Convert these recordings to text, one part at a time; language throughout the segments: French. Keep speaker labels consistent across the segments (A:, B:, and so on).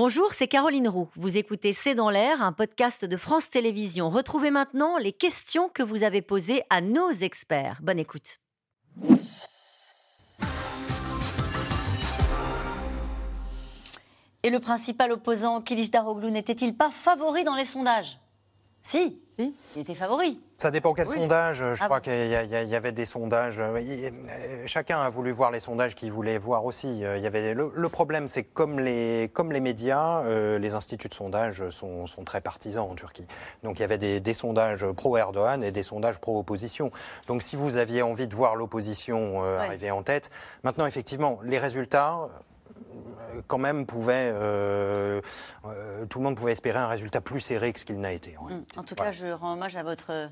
A: Bonjour, c'est Caroline Roux. Vous écoutez C'est dans l'air, un podcast de France Télévisions. Retrouvez maintenant les questions que vous avez posées à nos experts. Bonne écoute. Et le principal opposant, Kilish Daroglu, n'était-il pas favori dans les sondages? Si,
B: Si.
A: il était favori.
C: Ça dépend quel
B: Oui.
C: sondage. Je
A: Ah
C: crois
A: bon.
C: qu'il y, avait des sondages. euh, euh, Chacun a voulu voir les sondages qu'il voulait voir aussi. Euh, Il y avait le, le problème, c'est que comme les comme les médias, euh, les instituts de sondage sont, sont très partisans en Turquie. Donc il y avait des, des sondages pro Erdogan et des sondages pro opposition. Donc si vous aviez envie de voir l'opposition euh,
A: Ouais.
C: arriver en tête, maintenant effectivement les résultats. Quand même, pouvaient, euh, euh, tout le monde pouvait espérer un résultat plus serré que ce qu'il n'a été. en
A: Mm. En tout
C: Voilà.
A: cas, je rends hommage à votre euh,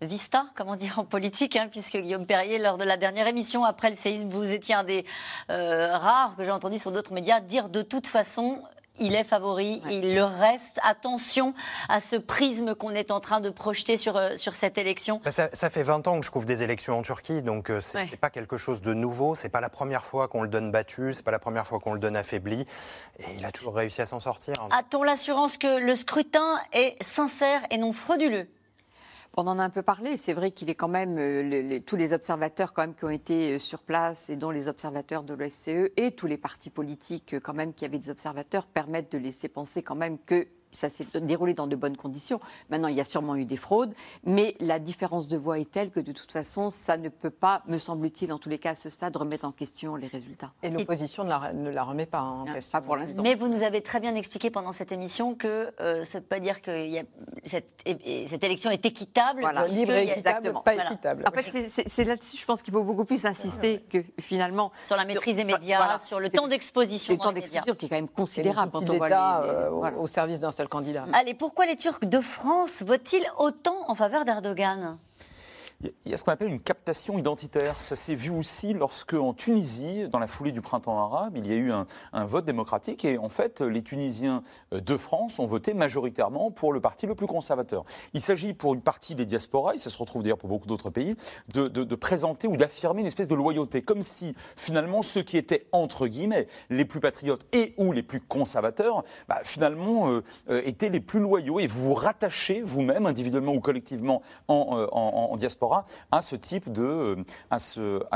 A: vista, comme on dit en politique, hein, puisque Guillaume Perrier, lors de la dernière émission après le séisme, vous étiez un des euh, rares que j'ai entendu sur d'autres médias dire de toute façon. Il est favori, il le reste. Attention à ce prisme qu'on est en train de projeter sur, euh, sur cette élection.
C: Bah, ça, ça fait 20 ans que je couvre des élections en Turquie, donc euh, c'est
A: Ouais.
C: pas quelque chose de nouveau. C'est pas la première fois qu'on le donne battu, c'est pas la première fois qu'on le donne affaibli, et il a toujours réussi à s'en sortir.
A: A-t-on l'assurance que le scrutin est sincère et non frauduleux?
B: On en a un peu parlé. C'est vrai qu'il est quand même euh, les- tous les observateurs quand même qui ont été euh, sur place et dont les observateurs de l'OSCE et tous les partis politiques euh, quand même qui avaient des observateurs permettent de laisser penser quand même que ça s'est déroulé dans de bonnes conditions. Maintenant, il y a sûrement eu des fraudes, mais la différence de voix est telle que de toute façon, ça ne peut pas, me semble-t-il, en tous les cas à ce stade, remettre en question les résultats.
D: Et l'opposition ne la, ne la remet pas en question.
B: pas pour l'instant.
A: Mais vous nous avez très bien expliqué pendant cette émission que euh, ça ne veut pas dire que y a- cette, élection est équitable.
B: Voilà.
D: Libre et équitable,
B: Exactement.
D: pas
A: Voilà.
D: équitable.
B: En fait, c'est- là-dessus, je pense qu'il faut beaucoup plus insister que finalement
A: sur la maîtrise des médias,
B: voilà.
A: sur le temps d'exposition.
B: le temps d'exposition qui est quand même considérable quand on voit les- les-
D: euh, au service d'un seul candidat.
A: Allez, pourquoi les Turcs de France votent-ils autant en faveur d'Erdogan?
E: Il y a ce qu'on appelle une captation identitaire. Ça s'est vu aussi lorsque, en Tunisie, dans la foulée du printemps arabe, il y a eu un, vote démocratique et en fait, les Tunisiens euh, de France ont voté majoritairement pour le parti le plus conservateur. Il s'agit pour une partie des diasporas, et ça se retrouve d'ailleurs pour beaucoup d'autres pays, de, présenter ou d'affirmer une espèce de loyauté, comme si finalement ceux qui étaient entre guillemets les plus patriotes et ou les plus conservateurs, bah, finalement euh, euh, étaient les plus loyaux et vous vous rattachez vous-même individuellement ou collectivement en, en- en diaspora à ce type de euh, à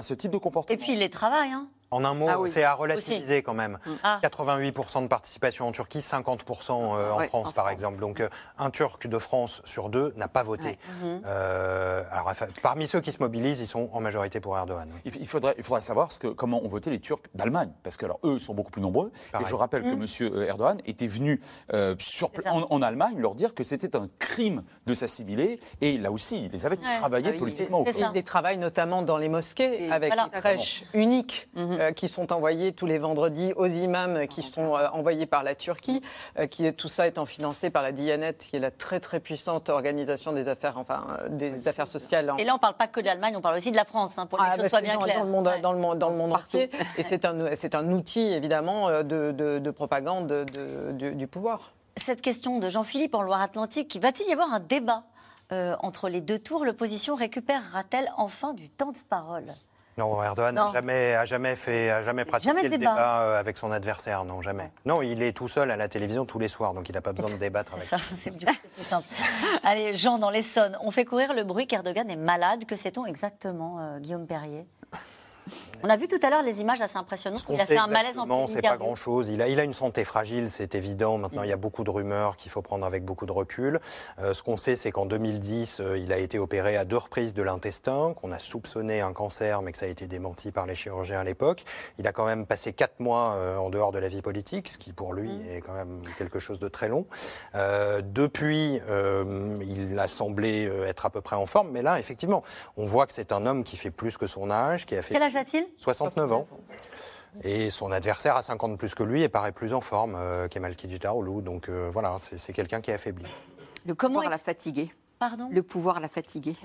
E: ce type de comportement.
A: Et puis, il les travaille. Hein.
C: En un mot,
B: Ah oui.
C: c'est à relativiser quand même.
A: Ah.
C: 88% de participation en Turquie, 50% euh, en
B: Ouais,
C: France
B: en
C: par
B: France.
C: exemple. Donc euh, un Turc de France sur deux n'a pas voté.
B: Ouais.
A: Mhm.
C: Euh, alors parmi ceux qui se mobilisent, ils sont en majorité pour Erdogan. oui.
E: Il faudrait, il faudrait savoir ce que, comment ont voté les Turcs d'Allemagne, parce que alors eux sont beaucoup plus nombreux.
C: Pareil.
E: Et je rappelle que M. Erdogan était venu euh, sur, en, en Allemagne leur dire que c'était un crime de s'assimiler, et là aussi, il les avait
A: Ouais.
E: travaillés
B: Ah oui.
E: politiquement. au
A: C'est
E: pays.
A: ça.
D: Il les travaille notamment dans les mosquées
B: Et-
D: avec
A: Voilà.
D: les crèches uniques
B: Mhm.
D: Euh, qui sont envoyées tous les vendredis aux imams qui sont euh, envoyés par la Turquie, euh, qui tout ça étant financé par la Diyanet, qui est la très très puissante organisation des affaires, enfin des affaires sociales. en-
A: Et là, on ne parle pas que de l'Allemagne, on parle aussi de la France, hein, pour que les
D: Ah, bah, c'est
A: bien
D: dans,
A: claires.
D: dans le monde,
A: Ouais.
D: dans le monde, dans le monde
B: Partout.
D: entier. Et c'est un, c'est un outil évidemment de, de- de propagande de- de- du, du pouvoir.
A: Cette question de Jean-Philippe en Loire-Atlantique, va-t-il y avoir un débat euh, entre les deux tours L'opposition récupérera-t-elle enfin du temps de parole?
C: Non, Erdogan n'a jamais, a jamais fait, a jamais pratiqué
A: Jamais
C: le
A: débat.
C: débat euh, avec son adversaire, non jamais. Non, il est tout seul à la télévision tous les soirs, donc il n'a pas besoin de débattre avec.
A: Ça, c'est plus simple. Allez, Jean, dans l'Essonne, on fait courir le bruit qu'Erdogan est malade. Que sait-on exactement, euh, Guillaume Perrier? On a vu tout à l'heure les images assez impressionnantes. Il a
C: sait
A: fait un malaise en
C: exactement,
A: pleine
C: c'est pas grand-chose. Il a, il a une santé fragile, c'est évident. Maintenant, il y a beaucoup de rumeurs qu'il faut prendre avec beaucoup de recul. Euh, ce qu'on sait, c'est qu'en 2010, euh, il a été opéré à deux reprises de l'intestin, qu'on a soupçonné un cancer, mais que ça a été démenti par les chirurgiens à l'époque. Il a quand même passé quatre mois euh, en dehors de la vie politique, ce qui pour lui
A: Mm.
C: est quand même quelque chose de très long. Depuis, il a semblé être à peu près en forme, mais là, effectivement, on voit que c'est un homme qui fait plus que son âge, qui a fait
A: Quel âge a-t-il?
C: 69 ans. Et son adversaire a 50 plus que lui et paraît plus en forme, euh, Kemal Kılıçdaroğlu. Donc euh, voilà, c'est c'est quelqu'un qui est affaibli.
B: Le
A: Comment
B: pouvoir l'a fatigué.
A: Pardon?
B: Le pouvoir l'a fatigué.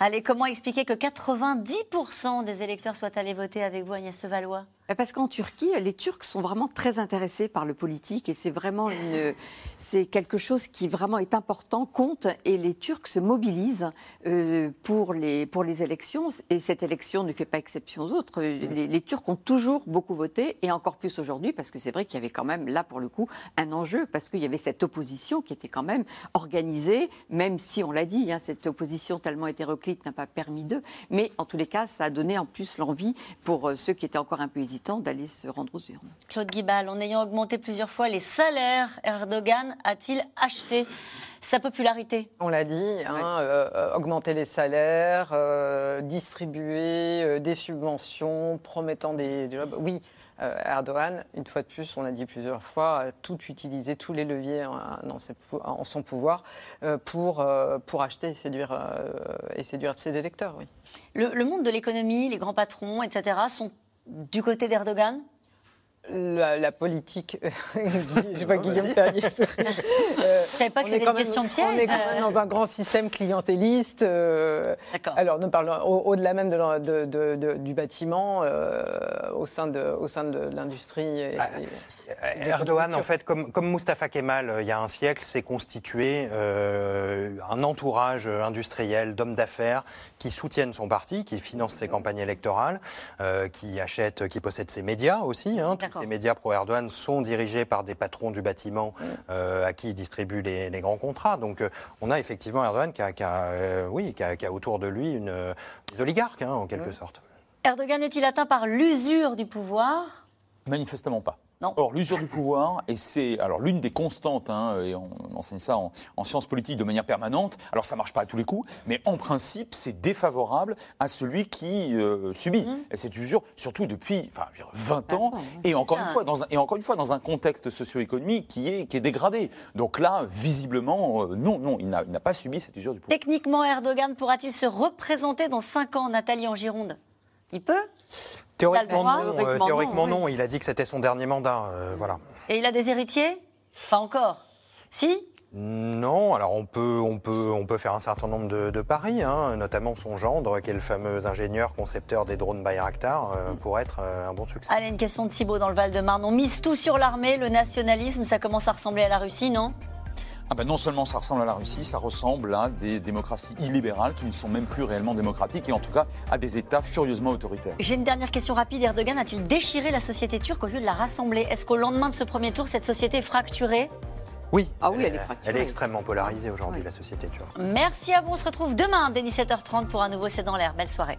A: Allez, comment expliquer que 90% des électeurs soient allés voter avec vous, Agnès Valois?
B: Parce qu'en Turquie, les Turcs sont vraiment très intéressés par le politique et c'est vraiment une, c'est quelque chose qui vraiment est important, compte et les Turcs se mobilisent euh, pour les pour les élections. Et cette élection ne fait pas exception aux autres. Les, les Turcs ont toujours beaucoup voté et encore plus aujourd'hui parce que c'est vrai qu'il y avait quand même là pour le coup un enjeu parce qu'il y avait cette opposition qui était quand même organisée, même si on l'a dit, hein, cette opposition tellement hétéroclite n'a pas permis d'eux, mais en tous les cas ça a donné en plus l'envie pour euh, ceux qui étaient encore un peu hésitants d'aller se rendre aux urnes.
A: Claude Guibal, en ayant augmenté plusieurs fois les salaires, Erdogan a-t-il acheté sa popularité?
D: On l'a dit, hein, euh, augmenter les salaires, euh, distribuer euh, des subventions, promettant des, des jobs. Oui, euh, Erdogan, une fois de plus, on l'a dit plusieurs fois, a tout utilisé, tous les leviers en, dans ses pou- en son pouvoir euh, pour, euh, pour acheter et séduire, euh, et séduire ses électeurs. Oui.
A: le, le monde de l'économie, les grands patrons, etc., sont du côté d'Erdogan?
D: La, la politique, je vois Guillaume. Euh,
A: Je savais pas que c'était une question piège.
D: On est quand même dans un grand système clientéliste. euh,
A: D'accord.
D: alors, nous parlons au- au-delà même de l'en- de- de- de- du bâtiment, euh, au sein de, au sein de l'industrie.
C: Ah, Euh, Erdogan, en fait, comme, comme Mustafa Kemal euh, il y a un siècle, s'est constitué euh, un entourage industriel d'hommes d'affaires qui soutiennent son parti, qui financent ses campagnes électorales, euh, qui achètent, qui possèdent ses médias aussi. hein. Ces médias pro-Erdogan sont dirigés par des patrons du bâtiment euh, à qui il distribue les, les grands contrats. Donc, euh, on a effectivement Erdogan qui a, qui a, euh, oui, qui a, qui a autour de lui une, des oligarques, hein, en quelque sorte.
A: Erdogan est-il atteint par l'usure du pouvoir?
E: Manifestement pas.
A: Non.
E: Or, l'usure du pouvoir, et c'est alors l'une des constantes, hein, et on enseigne ça en, en sciences politiques de manière permanente. Alors, ça marche pas à tous les coups, mais en principe, c'est défavorable à celui qui euh, subit.
A: Mmh.
E: Et cette usure, surtout depuis enfin, je veux dire, 20 ans,
B: ouais.
E: et encore une fois dans un, et encore une fois dans un contexte socio-économique qui est qui est dégradé. Donc là, visiblement, euh, non, non, il n'a il n'a pas subi cette usure du pouvoir.
A: Techniquement, Erdogan pourra-t-il se représenter dans 5 ans, Nathalie, en Gironde Il peut
C: Théoriquement, non, euh,
B: Théoriquement,
C: théoriquement,
B: non,
C: non. Il a dit que c'était son dernier mandat. euh, voilà.
A: Et il a des héritiers? Pas encore. Si?
C: Non, alors on peut, on peut, on peut faire un certain nombre de, de paris, hein, notamment son gendre, qui est le fameux ingénieur concepteur des drones Bayraktar, euh, pour être euh, un bon succès.
A: Allez, une question de Thibault dans le Val-de-Marne. On mise tout sur l'armée, le nationalisme, ça commence à ressembler à la Russie, non?
E: Ah ben non seulement ça ressemble à la Russie, ça ressemble à des démocraties illibérales qui ne sont même plus réellement démocratiques et en tout cas à des États furieusement autoritaires.
A: J'ai une dernière question rapide. Erdogan a-t-il déchiré la société turque au lieu de la rassembler Est-ce qu'au lendemain de ce premier tour, cette société est fracturée?
C: Oui,
B: Ah oui, elle est
C: euh,
B: fracturée.
C: Elle est extrêmement polarisée aujourd'hui,
B: Oui.
C: la société turque.
A: Merci à vous. On se retrouve demain dès 17h30 pour un nouveau C'est dans l'air. Belle soirée.